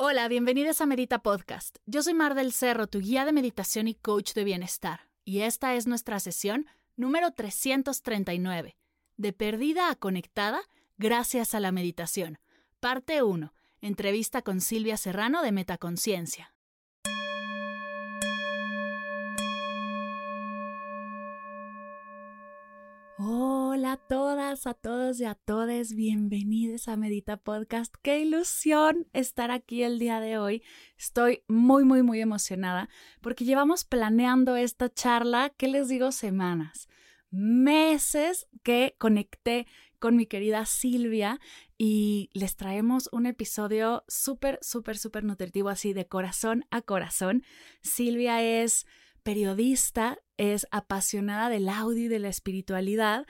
Hola, bienvenidos a Medita Podcast. Yo soy Mar del Cerro, tu guía de meditación y coach de bienestar. Y esta es nuestra sesión número 339, de perdida a conectada gracias a la meditación. Parte 1. Entrevista con Silvia Serrano de Metaconciencia. Hola a todas, a todos y a todes, bienvenidos a Medita Podcast. Qué ilusión estar aquí el día de hoy. Estoy muy, muy, muy emocionada porque llevamos planeando esta charla, ¿qué les digo? Semanas, meses que conecté con mi querida Silvia y les traemos un episodio súper, súper, súper nutritivo, así de corazón a corazón. Silvia es periodista, es apasionada del audio y de la espiritualidad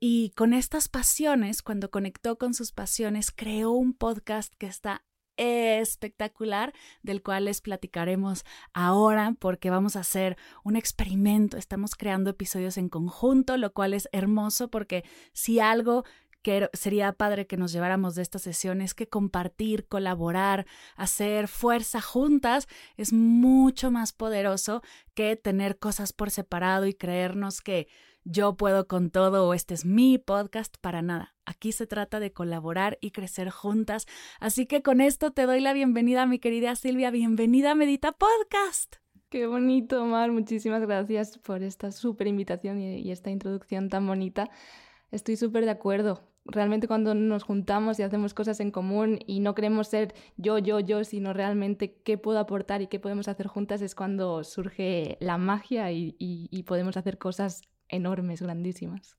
y con estas pasiones, cuando conectó con sus pasiones, creó un podcast que está espectacular del cual les platicaremos ahora porque vamos a hacer un experimento, estamos creando episodios en conjunto, lo cual es hermoso porque si algo que sería padre que nos lleváramos de estas sesiones, que compartir, colaborar, hacer fuerza juntas es mucho más poderoso que tener cosas por separado y creernos que yo puedo con todo o este es mi podcast para nada. Aquí se trata de colaborar y crecer juntas. Así que con esto te doy la bienvenida, mi querida Silvia. Bienvenida a Medita Podcast. Qué bonito, Mar. Muchísimas gracias por esta súper invitación y, y esta introducción tan bonita. Estoy súper de acuerdo realmente cuando nos juntamos y hacemos cosas en común y no queremos ser yo, yo, yo, sino realmente qué puedo aportar y qué podemos hacer juntas es cuando surge la magia y, y, y podemos hacer cosas enormes, grandísimas.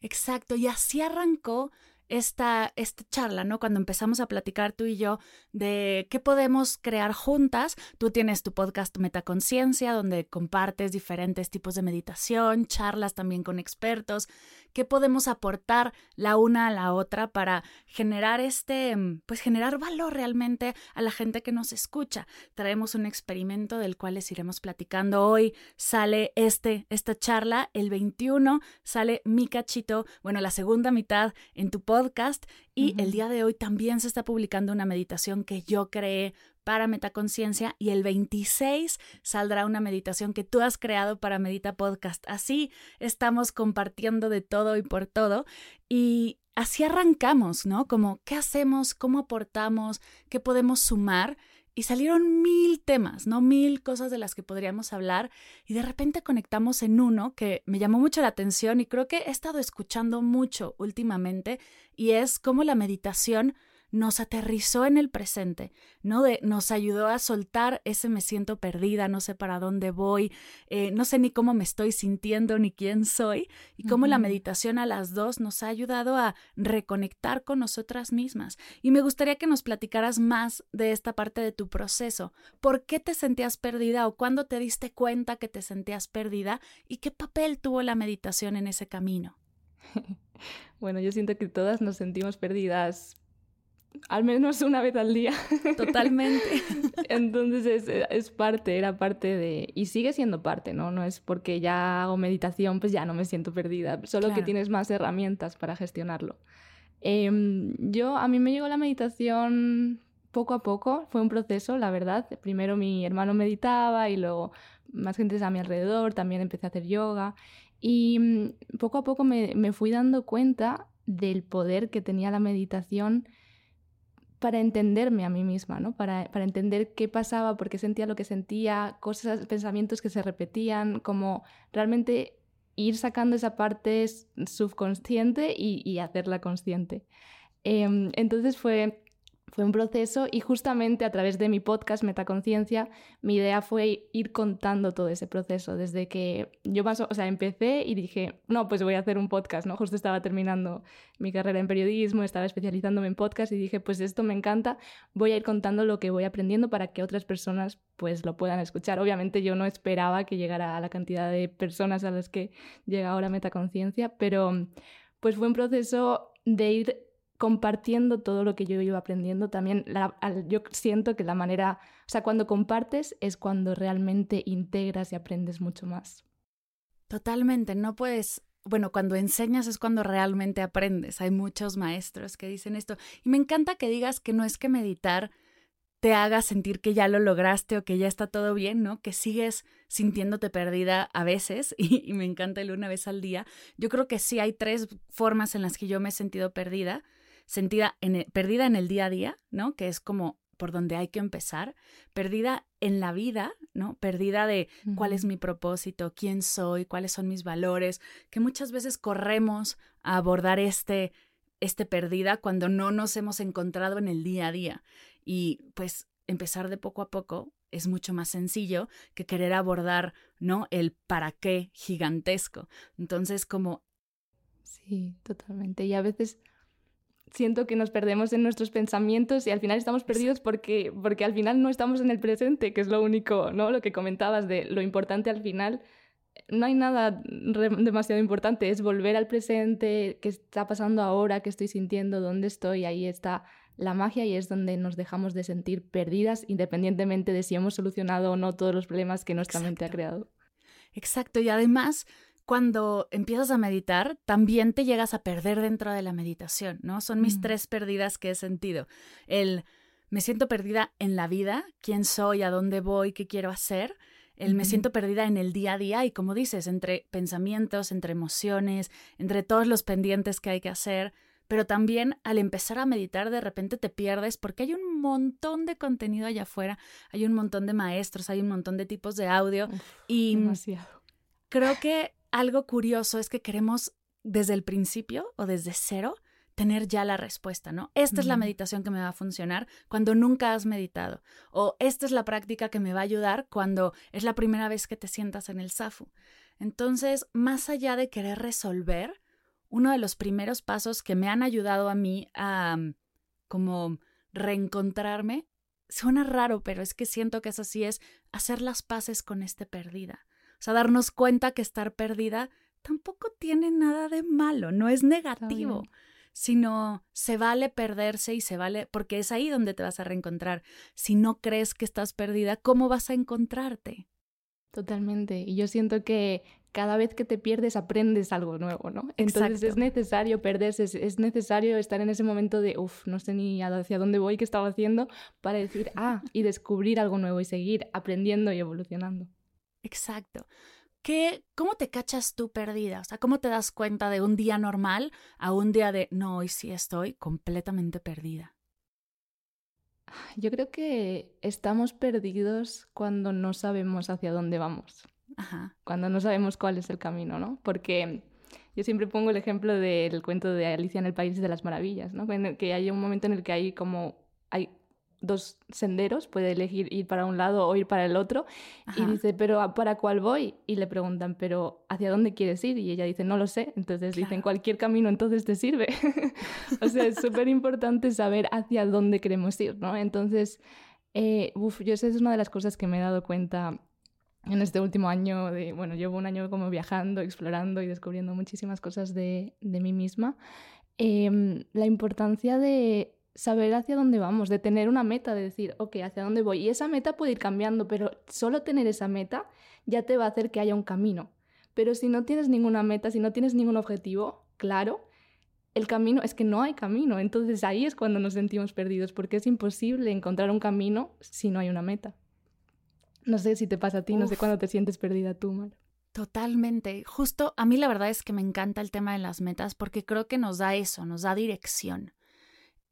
Exacto, y así arrancó esta, esta charla, ¿no? Cuando empezamos a platicar tú y yo de qué podemos crear juntas. Tú tienes tu podcast Metaconciencia, donde compartes diferentes tipos de meditación, charlas también con expertos. ¿Qué podemos aportar la una a la otra para generar este, pues generar valor realmente a la gente que nos escucha? Traemos un experimento del cual les iremos platicando hoy. Sale este, esta charla, el 21, sale mi cachito, bueno, la segunda mitad en tu podcast y uh -huh. el día de hoy también se está publicando una meditación que yo creé para Metaconciencia y el 26 saldrá una meditación que tú has creado para Medita Podcast. Así estamos compartiendo de todo y por todo y así arrancamos, ¿no? Como qué hacemos, cómo aportamos, qué podemos sumar. Y salieron mil temas, ¿no? Mil cosas de las que podríamos hablar y de repente conectamos en uno que me llamó mucho la atención y creo que he estado escuchando mucho últimamente y es cómo la meditación nos aterrizó en el presente, ¿no? De, nos ayudó a soltar ese me siento perdida, no sé para dónde voy, eh, no sé ni cómo me estoy sintiendo ni quién soy, y cómo uh -huh. la meditación a las dos nos ha ayudado a reconectar con nosotras mismas. Y me gustaría que nos platicaras más de esta parte de tu proceso. ¿Por qué te sentías perdida o cuándo te diste cuenta que te sentías perdida y qué papel tuvo la meditación en ese camino? Bueno, yo siento que todas nos sentimos perdidas al menos una vez al día. Totalmente. Entonces es, es, parte, era parte de... Y sigue siendo parte, ¿no? No es porque ya hago meditación, pues ya no me siento perdida, solo claro. que tienes más herramientas para gestionarlo. Eh, yo, a mí me llegó la meditación poco a poco, fue un proceso, la verdad. Primero mi hermano meditaba y luego más gente a mi alrededor, también empecé a hacer yoga. Y mm, poco a poco me, me fui dando cuenta del poder que tenía la meditación para entenderme a mí misma, ¿no? Para, para, entender qué pasaba, por qué sentía lo que sentía, cosas, pensamientos que se repetían, como realmente ir sacando esa parte subconsciente y, hacerla consciente. Eh, entonces fue, fue un proceso y justamente a través de mi podcast Metaconciencia, mi idea fue ir contando todo ese proceso. Desde que yo paso, o sea, empecé y dije, no, pues voy a hacer un podcast, ¿no? Justo estaba terminando mi carrera en periodismo, estaba especializándome en podcast y dije, pues esto me encanta, voy a ir contando lo que voy aprendiendo para que otras personas pues lo puedan escuchar. Obviamente yo no esperaba que llegara a la cantidad de personas a las que llega ahora Metaconciencia, pero pues fue un proceso de ir compartiendo todo lo que yo iba aprendiendo, también yo siento que la manera, o sea, cuando compartes es cuando realmente integras y aprendes mucho más. Totalmente, no puedes, bueno, cuando enseñas es cuando realmente aprendes. Hay muchos maestros que dicen esto. Y me encanta que digas que no es que meditar te haga sentir que ya lo lograste o que ya está todo bien, ¿no? Que sigues sintiéndote perdida a veces y, me encanta el una vez al día. Yo creo que sí hay tres formas en las que yo me he sentido perdida sentida en perdida en el día a día, ¿no? Que es como por donde hay que empezar, perdida en la vida, ¿no? Perdida de cuál es mi propósito, quién soy, cuáles son mis valores, que muchas veces corremos a abordar este este perdida cuando no nos hemos encontrado en el día a día. Y pues empezar de poco a poco es mucho más sencillo que querer abordar, ¿no? El para qué gigantesco. Entonces, como... Sí, totalmente. Y a veces siento que nos perdemos en nuestros pensamientos y al final estamos perdidos porque, porque al final no estamos en el presente, que es lo único, ¿no? Lo que comentabas de lo importante al final. No hay nada demasiado importante, es volver al presente, qué está pasando ahora, qué estoy sintiendo, dónde estoy, ahí está la magia y es donde nos dejamos de sentir perdidas independientemente de si hemos solucionado o no todos los problemas que nuestra mente ha creado. Exacto, y además cuando empiezas a meditar, también te llegas a perder dentro de la meditación, ¿no? Son mis mm. tres pérdidas que he sentido. El me siento perdida en la vida, quién soy, a dónde voy, qué quiero hacer. El me siento perdida en el día a día y como dices, entre pensamientos, entre emociones, entre todos los pendientes que hay que hacer, pero también al empezar a meditar de repente te pierdes porque hay un montón de contenido allá afuera, hay un montón de maestros, hay un montón de tipos de audio y demasiado. creo que algo curioso es que queremos desde el principio o desde cero tener ya la respuesta, ¿no? Esta es la meditación que me va a funcionar cuando nunca has meditado. O esta es la práctica que me va a ayudar cuando es la primera vez que te sientas en el SAFU. Entonces, más allá de querer resolver, uno de los primeros pasos que me han ayudado a mí a mm, como reencontrarme, suena raro, pero es que siento que es así, es hacer las paces con este perdida. Sea, darnos cuenta que estar perdida tampoco tiene nada de malo, no es negativo, sino se vale perderse y se vale, porque es ahí donde te vas a reencontrar. Si no crees que estás perdida, ¿cómo vas a encontrarte? Totalmente. Y yo siento que cada vez que te pierdes aprendes algo nuevo, ¿no? Entonces es necesario perderse, es, necesario estar en ese momento de, uff, no sé ni hacia dónde voy, qué estaba haciendo, para decir, ah, y descubrir algo nuevo y seguir aprendiendo y evolucionando. Exacto. ¿Qué, ¿Cómo te cachas tú perdida? O sea, ¿cómo te das cuenta de un día normal a un día de, no, hoy sí estoy completamente perdida? Yo creo que estamos perdidos cuando no sabemos hacia dónde vamos. Ajá. Cuando no sabemos cuál es el camino, ¿no? Porque yo siempre pongo el ejemplo del cuento de Alicia en el País de las Maravillas, ¿no? Que hay un momento en el que hay como hay dos senderos, puede elegir ir para un lado o ir para el otro. Y dice, pero ¿para cuál voy? Y le preguntan, pero ¿hacia dónde quieres ir? Y ella dice, no lo sé. Entonces dicen, cualquier camino entonces te sirve. o sea, es súper importante saber hacia dónde queremos ir, ¿no? Entonces, eh, uf, yo esa es una de las cosas que me he dado cuenta en este último año, de, bueno, llevo un año como viajando, explorando y descubriendo muchísimas cosas de, de mí misma. Em, la importancia de saber hacia dónde vamos, de tener una meta, de decir, ok, hacia dónde voy. Y esa meta puede ir cambiando, pero solo tener esa meta ya te va a hacer que haya un camino. Pero si no tienes ninguna meta, si no tienes ningún objetivo claro, el camino es que no hay camino. Entonces ahí es cuando nos sentimos perdidos, porque es imposible encontrar un camino si no hay una meta. No sé si te pasa a ti, no sé cuándo te sientes perdida tú, Mar. Totalmente. Justo a mí la verdad es que me encanta el tema de las metas porque creo que nos da eso, nos da dirección.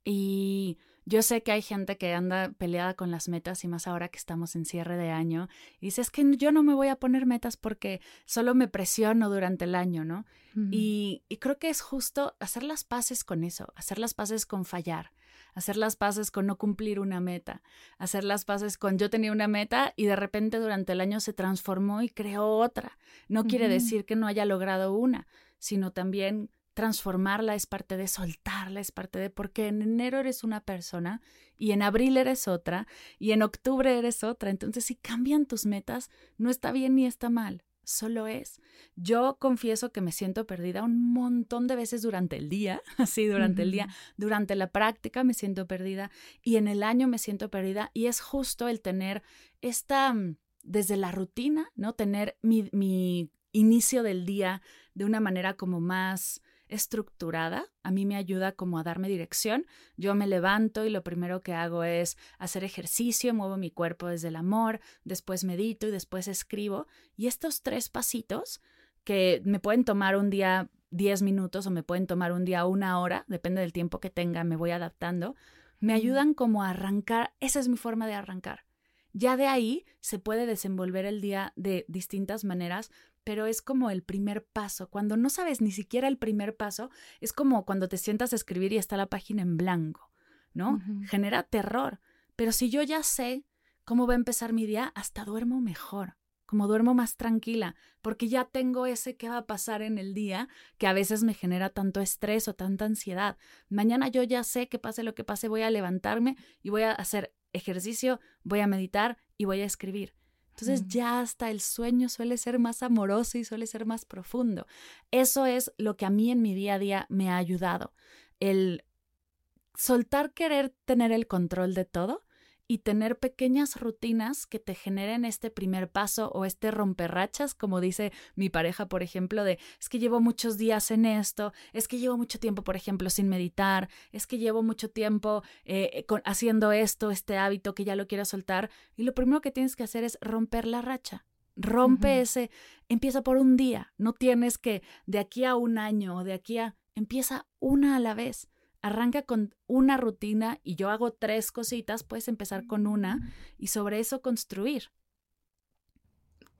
Y yo sé que hay gente que anda peleada con las metas y más ahora que estamos en cierre de año. Y dice, es que yo no me voy a poner metas porque solo me presiono durante el año, ¿no? y, y, creo que es justo hacer las paces con eso, hacer las paces con fallar, hacer las paces con no cumplir una meta, hacer las paces con yo tenía una meta y de repente durante el año se transformó y creó otra. No quiere decir que no haya logrado una, sino también transformarla es parte de soltarla, es parte de porque en enero eres una persona y en abril eres otra y en octubre eres otra. Entonces, si cambian tus metas, no está bien ni está mal, solo es. Yo confieso que me siento perdida un montón de veces durante el día, así durante el día, durante la práctica me siento perdida y en el año me siento perdida y es justo el tener esta, mm, desde la rutina, ¿no? Tener mi, mi inicio del día de una manera como más estructurada, a mí me ayuda como a darme dirección. Yo me levanto y lo primero que hago es hacer ejercicio, muevo mi cuerpo desde el amor, después medito y después escribo. Y estos tres pasitos que me pueden tomar un día 10 minutos o me pueden tomar un día una hora, depende del tiempo que tenga, me voy adaptando, me ayudan como a arrancar, esa es mi forma de arrancar. Ya de ahí se puede desenvolver el día de distintas maneras, pero es como el primer paso. Cuando no sabes ni siquiera el primer paso, es como cuando te sientas a escribir y está la página en blanco, ¿no? Genera terror. Pero si yo ya sé cómo va a empezar mi día, hasta duermo mejor, como duermo más tranquila, porque ya tengo ese qué va a pasar en el día que a veces me genera tanto estrés o tanta ansiedad. Mañana yo ya sé que pase lo que pase, voy a levantarme y voy a hacer ejercicio, voy a meditar y voy a escribir. Entonces ya hasta el sueño suele ser más amoroso y suele ser más profundo. Eso es lo que a mí en mi día a día me ha ayudado. El soltar querer tener el control de todo y tener pequeñas rutinas que te generen este primer paso o este romperrachas, como dice mi pareja, por ejemplo, de es que llevo muchos días en esto, es que llevo mucho tiempo, por ejemplo, sin meditar, es que llevo mucho tiempo eh, haciendo esto, este hábito que ya lo quiero soltar, y lo primero que tienes que hacer es romper la racha. Rompe ese, empieza por un día, no tienes que de aquí a un año o de aquí a, empieza una a la vez arranca con una rutina y yo hago tres cositas, puedes empezar con una y sobre eso construir.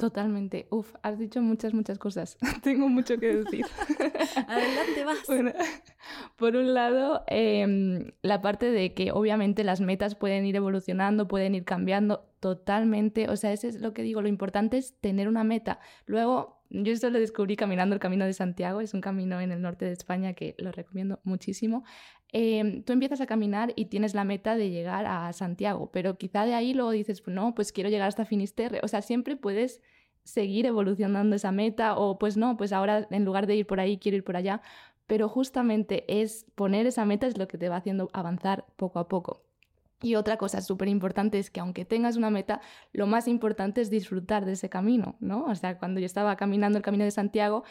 Totalmente. Uf, has dicho muchas, muchas cosas. Tengo mucho que decir. Adelante, vas. por un lado, em, la parte de que obviamente las metas pueden ir evolucionando, pueden ir cambiando totalmente. O sea, eso es lo que digo. Lo importante es tener una meta. Luego, yo esto lo descubrí caminando el Camino de Santiago, es un camino en el norte de España que lo recomiendo muchísimo. Em, tú empiezas a caminar y tienes la meta de llegar a Santiago, pero quizá de ahí luego dices, pues no, pues quiero llegar hasta Finisterre. O sea, siempre puedes seguir evolucionando esa meta o pues no, pues ahora en lugar de ir por ahí quiero ir por allá. Pero justamente es poner esa meta es lo que te va haciendo avanzar poco a poco. Y otra cosa súper importante es que aunque tengas una meta, lo más importante es disfrutar de ese camino, ¿no? O sea, cuando yo estaba caminando el camino de Santiago,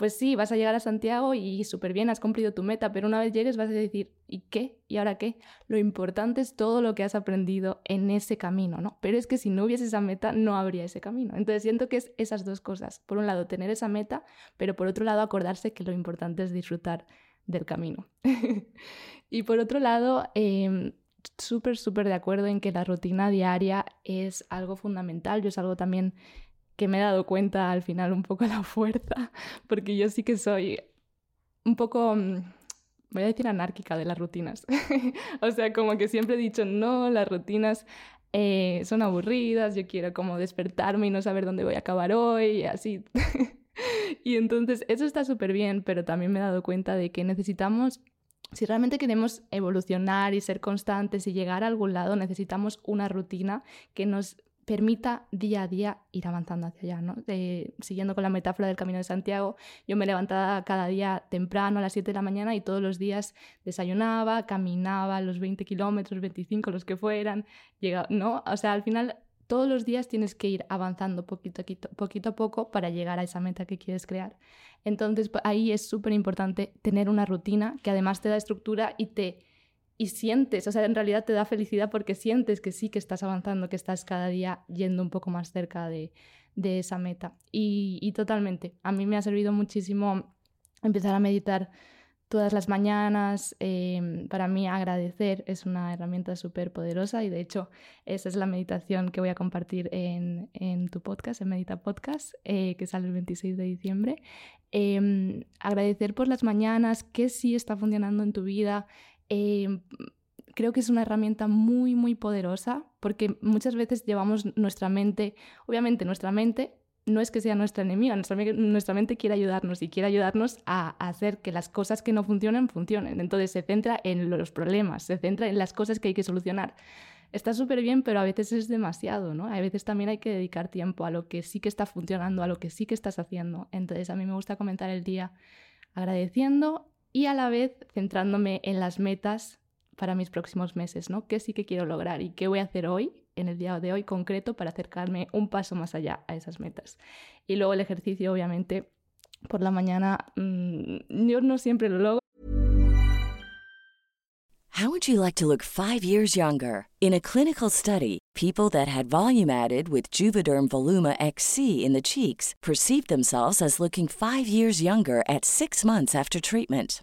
pues sí, vas a llegar a Santiago y súper bien, has cumplido tu meta, pero una vez llegues vas a decir, ¿y qué? ¿Y ahora qué? Lo importante es todo lo que has aprendido en ese camino, ¿no? Pero es que si no hubiese esa meta, no habría ese camino. Entonces siento que es esas dos cosas. Por un lado, tener esa meta, pero por otro lado, acordarse que lo importante es disfrutar del camino. y por otro lado, eh, súper, súper de acuerdo en que la rutina diaria es algo fundamental. Yo es algo también que me he dado cuenta al final un poco la fuerza, porque yo sí que soy un poco, mm, voy a decir anárquica de las rutinas. o sea, como que siempre he dicho, no, las rutinas eh, son aburridas, yo quiero como despertarme y no saber dónde voy a acabar hoy, y así. y entonces eso está súper bien, pero también me he dado cuenta de que necesitamos si realmente queremos evolucionar y ser constantes y llegar a algún lado, necesitamos una rutina que nos permita día a día ir avanzando hacia allá. ¿no? siguiendo con la metáfora del Camino de Santiago, yo me levantaba cada día temprano a las 7 de la mañana y todos los días desayunaba, caminaba los 20 kilómetros, 25, los que fueran, llegaba, ¿no? O sea, al final todos los días tienes que ir avanzando poquito, poquito a poco para llegar a esa meta que quieres crear. Entonces ahí es súper importante tener una rutina que además te da estructura y te y sientes, o sea, en realidad te da felicidad porque sientes que sí que estás avanzando, que estás cada día yendo un poco más cerca de, esa meta. Y, y totalmente, a mí me ha servido muchísimo empezar a meditar todas las mañanas. Em, para mí agradecer es una herramienta súper poderosa y de hecho esa es la meditación que voy a compartir en, tu podcast, en Medita Podcast, eh, que sale el 26 de diciembre. Em, agradecer por las mañanas, qué sí está funcionando en tu vida, em, creo que es una herramienta muy, muy poderosa porque muchas veces llevamos nuestra mente, obviamente nuestra mente no es que sea nuestra enemiga, nuestra, mente quiere ayudarnos y quiere ayudarnos a, hacer que las cosas que no funcionen funcionen. Entonces se centra en los problemas, se centra en las cosas que hay que solucionar. Está súper bien, pero a veces es demasiado, ¿no? A veces también hay que dedicar tiempo a lo que sí que está funcionando, a lo que sí que estás haciendo. Entonces a mí me gusta comentar el día agradeciendo y a la vez centrándome en las metas para mis próximos meses, ¿no? ¿Qué sí que quiero lograr y qué voy a hacer hoy, en el día de hoy concreto, para acercarme un paso más allá a esas metas? Y luego el ejercicio, obviamente, por la mañana, mmm, yo no siempre lo logro. How would you like to look five years younger? In a clinical study, people that had volume added with Juvederm Voluma XC in the cheeks perceived themselves as looking five years younger at six months after treatment.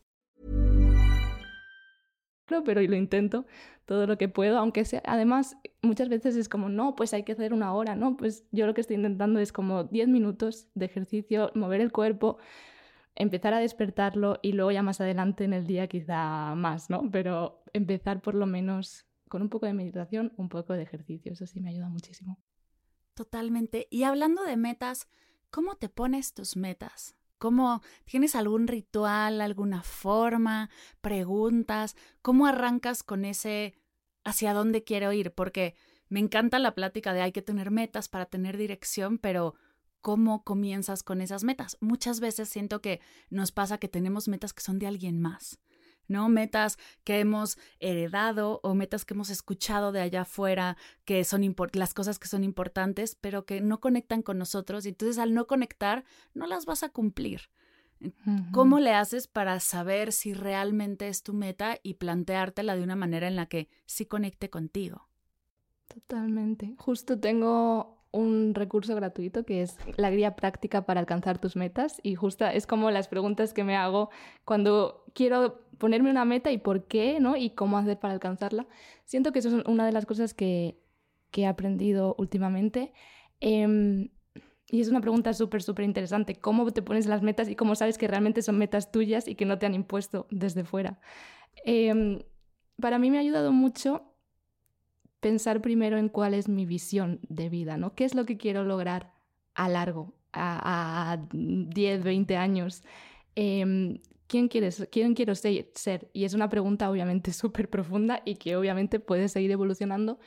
pero lo intento todo lo que puedo, aunque sea, además muchas veces es como, no, pues hay que hacer una hora, no, pues yo lo que estoy intentando es como 10 minutos de ejercicio, mover el cuerpo, empezar a despertarlo y luego ya más adelante en el día quizá más, ¿no? Pero empezar por lo menos con un poco de meditación, un poco de ejercicio, eso sí me ayuda muchísimo. Totalmente. Y hablando de metas, ¿cómo te pones tus metas? ¿Cómo tienes algún ritual, alguna forma, preguntas? ¿Cómo arrancas con ese hacia dónde quiero ir? Porque me encanta la plática de hay que tener metas para tener dirección, pero ¿cómo comienzas con esas metas? Muchas veces siento que nos pasa que tenemos metas que son de alguien más. ¿No? Metas que hemos heredado o metas que hemos escuchado de allá afuera, que son las cosas que son importantes, pero que no conectan con nosotros. Y entonces al no conectar, no las vas a cumplir. ¿Cómo le haces para saber si realmente es tu meta y planteártela de una manera en la que sí conecte contigo? Totalmente. Justo tengo un recurso gratuito que es la guía práctica para alcanzar tus metas y justo es como las preguntas que me hago cuando quiero ponerme una meta y por qué, ¿no? Y cómo hacer para alcanzarla. Siento que eso es una de las cosas que, he aprendido últimamente. Em, y es una pregunta súper, súper interesante. ¿Cómo te pones las metas y cómo sabes que realmente son metas tuyas y que no te han impuesto desde fuera? Em, para mí me ha ayudado mucho pensar primero en cuál es mi visión de vida, ¿no? ¿Qué es lo que quiero lograr a largo, a, 10, 20 años? Em, ¿quién, quieres, ¿Quién quiero ser? Y es una pregunta obviamente súper profunda y que obviamente puede seguir evolucionando,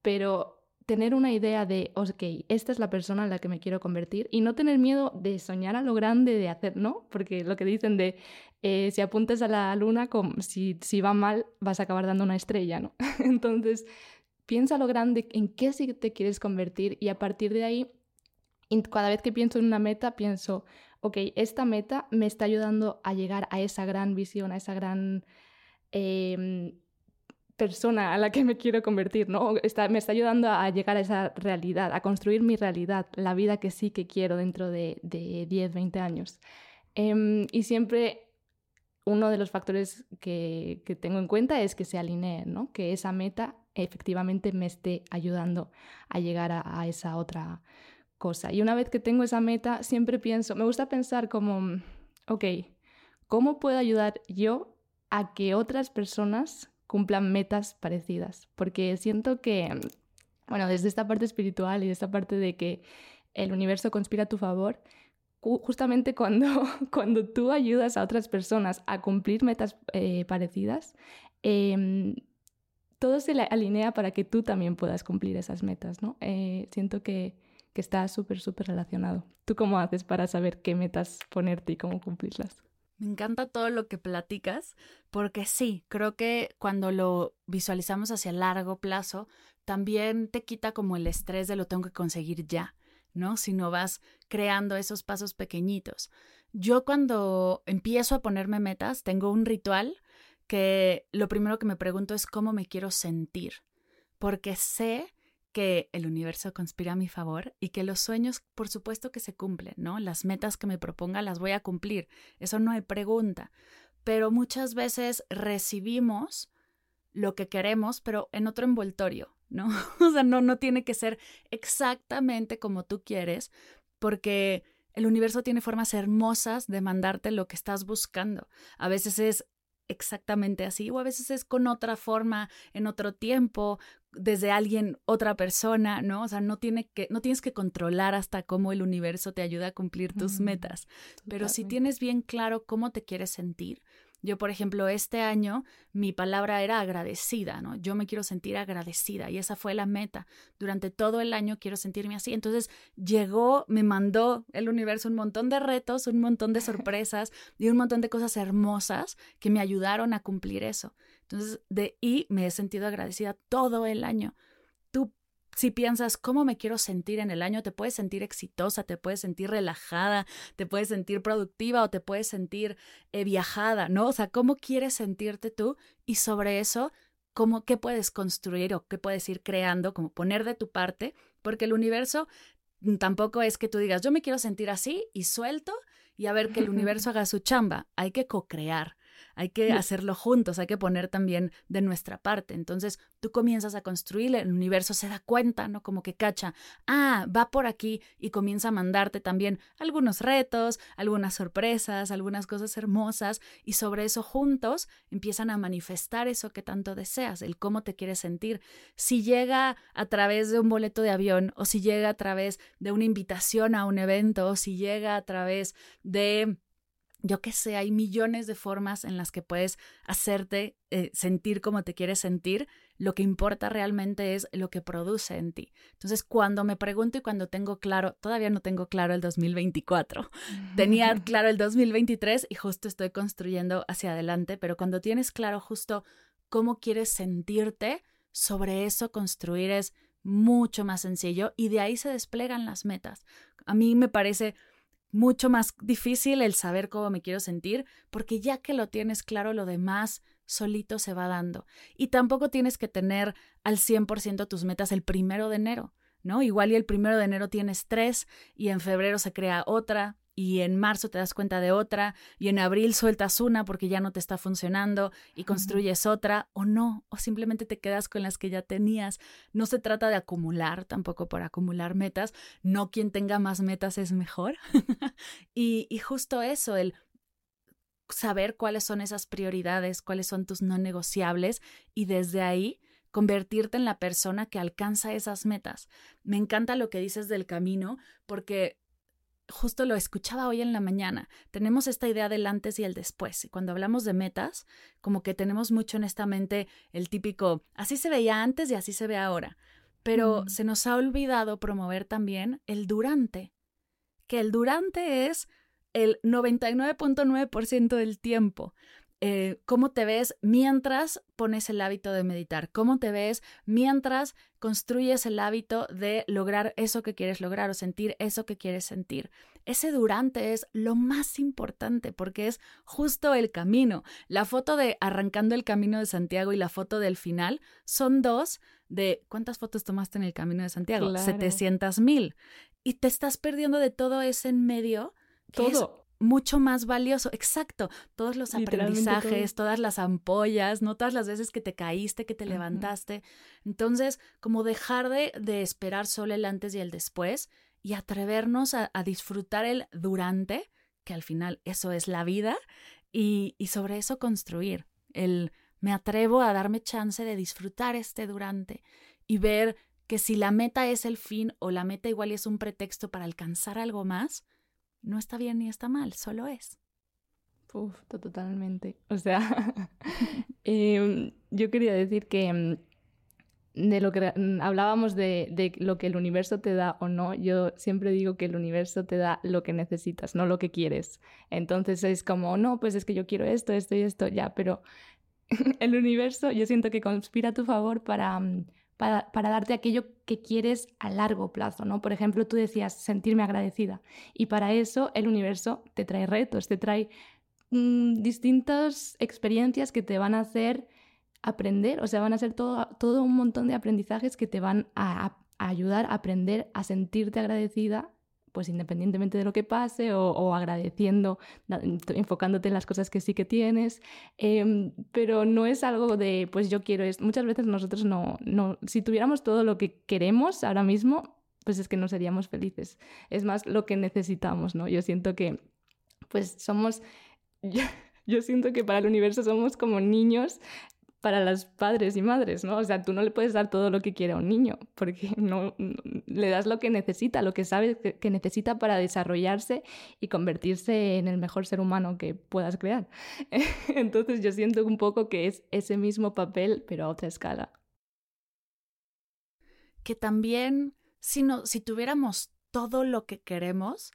pero tener una idea de, ok, esta es la persona en la que me quiero convertir y no tener miedo de soñar a lo grande, de hacer, ¿no? Porque lo que dicen de, eh, si apuntes a la luna, si, si va mal, vas a acabar dando una estrella, ¿no? Entonces, piensa lo grande, en qué sí te quieres convertir y a partir de ahí, cada vez que pienso en una meta, pienso, ok, esta meta me está ayudando a llegar a esa gran visión, a esa gran em, persona a la que me quiero convertir, ¿no? Está, me está ayudando a llegar a esa realidad, a construir mi realidad, la vida que sí que quiero dentro de, de 10, 20 años. Em, y siempre uno de los factores que, que, tengo en cuenta es que se alineen, ¿no? que esa meta efectivamente me esté ayudando a llegar a, esa otra cosa. Y una vez que tengo esa meta, siempre pienso, me gusta pensar como, ok, ¿cómo puedo ayudar yo a que otras personas cumplan metas parecidas? Porque siento que, bueno, desde esta parte espiritual y de esta parte de que el universo conspira a tu favor, justamente cuando, cuando tú ayudas a otras personas a cumplir metas eh, parecidas, eh, todo se alinea para que tú también puedas cumplir esas metas, ¿no? Eh, siento que, está súper, súper relacionado. ¿Tú cómo haces para saber qué metas ponerte y cómo cumplirlas? Me encanta todo lo que platicas, porque sí, creo que cuando lo visualizamos hacia largo plazo, también te quita como el estrés de lo tengo que conseguir ya, ¿no? Si no vas creando esos pasos pequeñitos. Yo cuando empiezo a ponerme metas, tengo un ritual que lo primero que me pregunto es cómo me quiero sentir, porque sé que el universo conspira a mi favor y que los sueños, por supuesto que se cumplen, ¿no? Las metas que me proponga las voy a cumplir, eso no hay pregunta, pero muchas veces recibimos lo que queremos, pero en otro envoltorio, ¿no? o sea, no, no tiene que ser exactamente como tú quieres, porque el universo tiene formas hermosas de mandarte lo que estás buscando. A veces es exactamente así o a veces es con otra forma, en otro tiempo, desde alguien, otra persona, ¿no? O sea, no, tiene que, no tienes que controlar hasta cómo el universo te ayuda a cumplir tus metas, pero si tienes bien claro cómo te quieres sentir, yo, por ejemplo, este año mi palabra era agradecida, ¿no? Yo me quiero sentir agradecida y esa fue la meta. Durante todo el año quiero sentirme así. Entonces llegó, me mandó el universo un montón de retos, un montón de sorpresas y un montón de cosas hermosas que me ayudaron a cumplir eso. Entonces, de y me he sentido agradecida todo el año. Si piensas cómo me quiero sentir en el año, te puedes sentir exitosa, te puedes sentir relajada, te puedes sentir productiva o te puedes sentir eh, viajada, ¿no? O sea, cómo quieres sentirte tú y sobre eso, cómo, qué puedes construir o qué puedes ir creando, como poner de tu parte, porque el universo mm, tampoco es que tú digas, yo me quiero sentir así y suelto y a ver que el universo haga su chamba, hay que co-crear. Hay que hacerlo juntos, hay que poner también de nuestra parte. Entonces tú comienzas a construir, el universo se da cuenta, ¿no? Como que cacha, ah, va por aquí y comienza a mandarte también algunos retos, algunas sorpresas, algunas cosas hermosas y sobre eso juntos empiezan a manifestar eso que tanto deseas, el cómo te quieres sentir. Si llega a través de un boleto de avión o si llega a través de una invitación a un evento o si llega a través de yo qué sé, hay millones de formas en las que puedes hacerte eh, sentir como te quieres sentir. Lo que importa realmente es lo que produce en ti. Entonces, cuando me pregunto y cuando tengo claro, todavía no tengo claro el 2024, tenía claro el 2023 y justo estoy construyendo hacia adelante, pero cuando tienes claro justo cómo quieres sentirte, sobre eso construir es mucho más sencillo y de ahí se desplegan las metas. A mí me parece mucho más difícil el saber cómo me quiero sentir, porque ya que lo tienes claro, lo demás solito se va dando. Y tampoco tienes que tener al 100% tus metas el primero de enero, ¿no? Igual y el primero de enero tienes tres y en febrero se crea otra y en marzo te das cuenta de otra y en abril sueltas una porque ya no te está funcionando y construyes otra o no, o simplemente te quedas con las que ya tenías. No se trata de acumular tampoco por acumular metas, no quien tenga más metas es mejor. y, y justo eso, el saber cuáles son esas prioridades, cuáles son tus no negociables y desde ahí convertirte en la persona que alcanza esas metas. Me encanta lo que dices del camino porque justo lo escuchaba hoy en la mañana. Tenemos esta idea del antes y el después. Y cuando hablamos de metas, como que tenemos mucho en esta mente el típico, así se veía antes y así se ve ahora. Pero mm. se nos ha olvidado promover también el durante, que el durante es el 99.9% del tiempo. Eh, cómo te ves mientras pones el hábito de meditar, cómo te ves mientras construyes el hábito de lograr eso que quieres lograr o sentir eso que quieres sentir. Ese durante es lo más importante porque es justo el camino. La foto de arrancando el camino de Santiago y la foto del final son dos de ¿cuántas fotos tomaste en el camino de Santiago? 700 mil. Y te estás perdiendo de todo ese en medio. todo mucho más valioso. Exacto. Todos los aprendizajes, todas las ampollas, no todas las veces que te caíste, que te levantaste. Entonces, como dejar de, de, esperar solo el antes y el después y atrevernos a, disfrutar el durante, que al final eso es la vida, y, y sobre eso construir. El me atrevo a darme chance de disfrutar este durante y ver que si la meta es el fin o la meta igual es un pretexto para alcanzar algo más, no está bien ni está mal, solo es. Uf, totalmente. O sea, em, yo quería decir que em, de lo que mm, hablábamos de, de, lo que el universo te da o no, yo siempre digo que el universo te da lo que necesitas, no lo que quieres. Entonces es como, no, pues es que yo quiero esto, esto y esto, ya, pero el universo yo siento que conspira a tu favor para, mm, para, darte aquello que quieres a largo plazo, ¿no? Por ejemplo, tú decías sentirme agradecida y para eso el universo te trae retos, te trae mm, distintas experiencias que te van a hacer aprender, o sea, van a ser todo, todo un montón de aprendizajes que te van a, ayudar a aprender a sentirte agradecida pues independientemente de lo que pase o, agradeciendo, enfocándote en las cosas que sí que tienes, em, pero no es algo de, pues yo quiero esto. Muchas veces nosotros no, no, si tuviéramos todo lo que queremos ahora mismo, pues es que no seríamos felices. Es más lo que necesitamos, ¿no? Yo siento que, pues somos, yo siento que para el universo somos como niños para los padres y madres, ¿no? O sea, tú no le puedes dar todo lo que quiere a un niño, porque no, le das lo que necesita, lo que sabe que, necesita para desarrollarse y convertirse en el mejor ser humano que puedas crear. Entonces yo siento un poco que es ese mismo papel, pero a otra escala. Que también, si, no, si tuviéramos todo lo que queremos,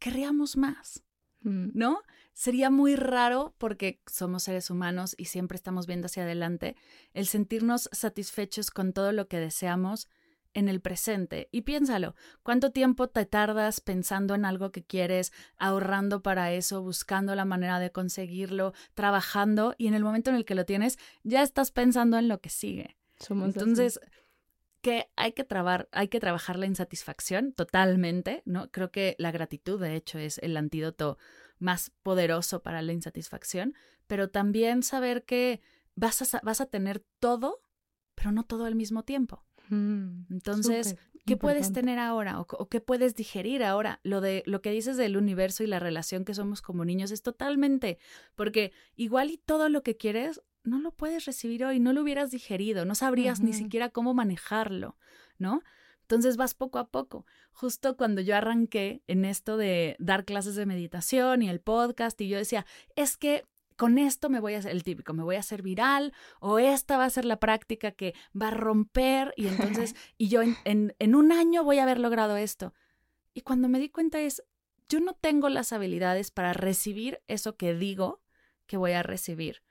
querríamos más. ¿No? sería muy raro porque somos seres humanos y siempre estamos viendo hacia adelante, el sentirnos satisfechos con todo lo que deseamos en el presente. Y piénsalo, ¿cuánto tiempo te tardas pensando en algo que quieres, ahorrando para eso, buscando la manera de conseguirlo, trabajando y en el momento en el que lo tienes, ya estás pensando en lo que sigue? Entonces, que hay que trabar, hay que trabajar la insatisfacción totalmente, ¿no? Creo que la gratitud, de hecho, es el antídoto más poderoso para la insatisfacción, pero también saber que vas a, vas a tener todo, pero no todo al mismo tiempo. Mm, Entonces, ¿qué puedes tener ahora o, qué puedes digerir ahora? Lo de lo que dices del universo y la relación que somos como niños es totalmente, porque igual y todo lo que quieres no lo puedes recibir hoy, no lo hubieras digerido, no sabrías ni siquiera cómo manejarlo, ¿no? Entonces vas poco a poco. Justo cuando yo arranqué en esto de dar clases de meditación y el podcast, y yo decía, es que con esto me voy a hacer el típico, me voy a hacer viral o esta va a ser la práctica que va a romper y entonces, y yo en, en, un año voy a haber logrado esto. Y cuando me di cuenta es, yo no tengo las habilidades para recibir eso que digo que voy a recibir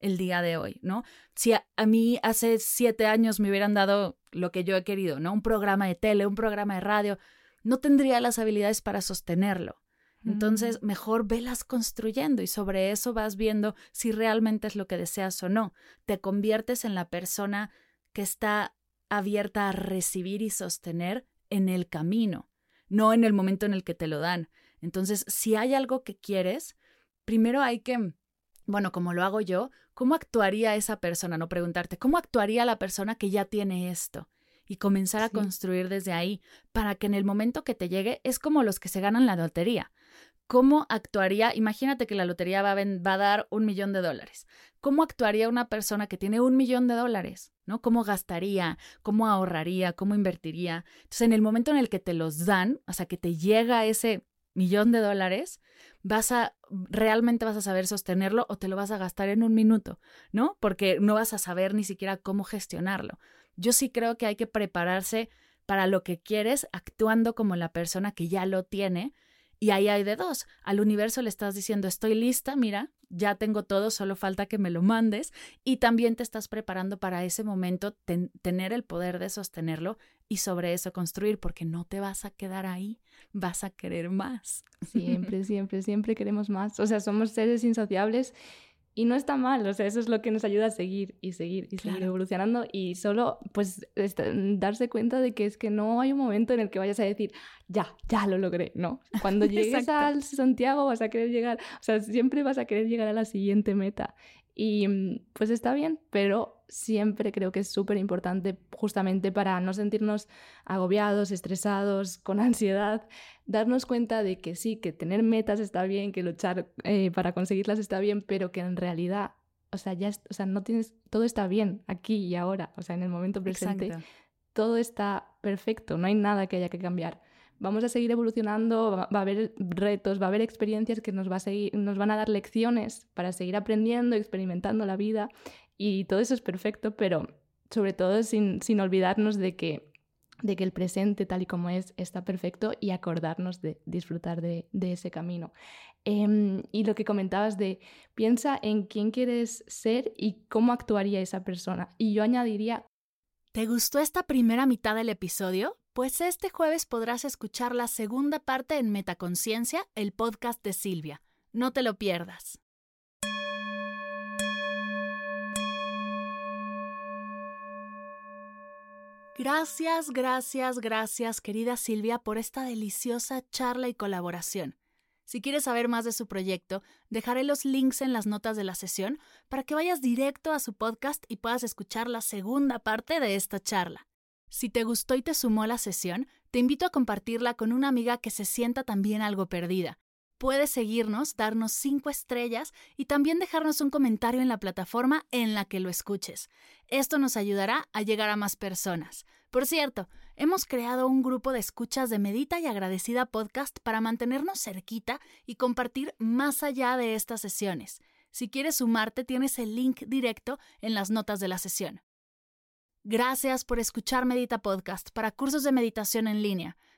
el día de hoy, ¿no? Si a, mí hace siete años me hubieran dado lo que yo he querido, ¿no? Un programa de tele, un programa de radio, no tendría las habilidades para sostenerlo. Entonces, mm. mejor velas construyendo y sobre eso vas viendo si realmente es lo que deseas o no. Te conviertes en la persona que está abierta a recibir y sostener en el camino, no en el momento en el que te lo dan. Entonces, si hay algo que quieres, primero hay que bueno, como lo hago yo, ¿cómo actuaría esa persona? No preguntarte, ¿cómo actuaría la persona que ya tiene esto? Y comenzar a construir desde ahí para que en el momento que te llegue es como los que se ganan la lotería. ¿Cómo actuaría? Imagínate que la lotería va a, va a dar un millón de dólares. ¿Cómo actuaría una persona que tiene un millón de dólares? ¿No? ¿Cómo gastaría? ¿Cómo ahorraría? ¿Cómo invertiría? Entonces, en el momento en el que te los dan, o sea, que te llega ese millón de dólares, vas a realmente vas a saber sostenerlo o te lo vas a gastar en un minuto, ¿no? Porque no vas a saber ni siquiera cómo gestionarlo. Yo sí creo que hay que prepararse para lo que quieres actuando como la persona que ya lo tiene. Y ahí hay de dos. Al universo le estás diciendo, estoy lista, mira, ya tengo todo, solo falta que me lo mandes. Y también te estás preparando para ese momento, tener el poder de sostenerlo y sobre eso construir, porque no te vas a quedar ahí, vas a querer más. Siempre, siempre, siempre queremos más. O sea, somos seres insaciables y no está mal, o sea, eso es lo que nos ayuda a seguir y seguir y seguir evolucionando y solo pues darse cuenta de que es que no hay un momento en el que vayas a decir, ya, ya lo logré, no. Cuando llegues al Santiago vas a querer llegar, o sea, siempre vas a querer llegar a la siguiente meta y mm, pues está bien, pero siempre creo que es súper importante justamente para no sentirnos agobiados, estresados, con ansiedad, darnos cuenta de que sí, que tener metas está bien, que luchar eh, para conseguirlas está bien, pero que en realidad, o sea, ya, o sea, no tienes, todo está bien aquí y ahora, o sea, en el momento presente, todo está perfecto, no hay nada que haya que cambiar. Vamos a seguir evolucionando, va, a haber retos, va a haber experiencias que nos, va a seguir, nos van a dar lecciones para seguir aprendiendo, experimentando la vida y todo eso es perfecto, pero sobre todo sin, sin olvidarnos de que, de que el presente tal y como es está perfecto y acordarnos de disfrutar de, de ese camino. Em, y lo que comentabas de piensa en quién quieres ser y cómo actuaría esa persona. Y yo añadiría... ¿Te gustó esta primera mitad del episodio? Pues este jueves podrás escuchar la segunda parte en Metaconciencia, el podcast de Silvia. No te lo pierdas. Gracias, gracias, gracias, querida Silvia, por esta deliciosa charla y colaboración. Si quieres saber más de su proyecto, dejaré los links en las notas de la sesión para que vayas directo a su podcast y puedas escuchar la segunda parte de esta charla. Si te gustó y te sumó la sesión, te invito a compartirla con una amiga que se sienta también algo perdida. Puedes seguirnos, darnos cinco estrellas y también dejarnos un comentario en la plataforma en la que lo escuches. Esto nos ayudará a llegar a más personas. Por cierto, hemos creado un grupo de escuchas de Medita y Agradecida Podcast para mantenernos cerquita y compartir más allá de estas sesiones. Si quieres sumarte, tienes el link directo en las notas de la sesión. Gracias por escuchar Medita Podcast para cursos de meditación en línea,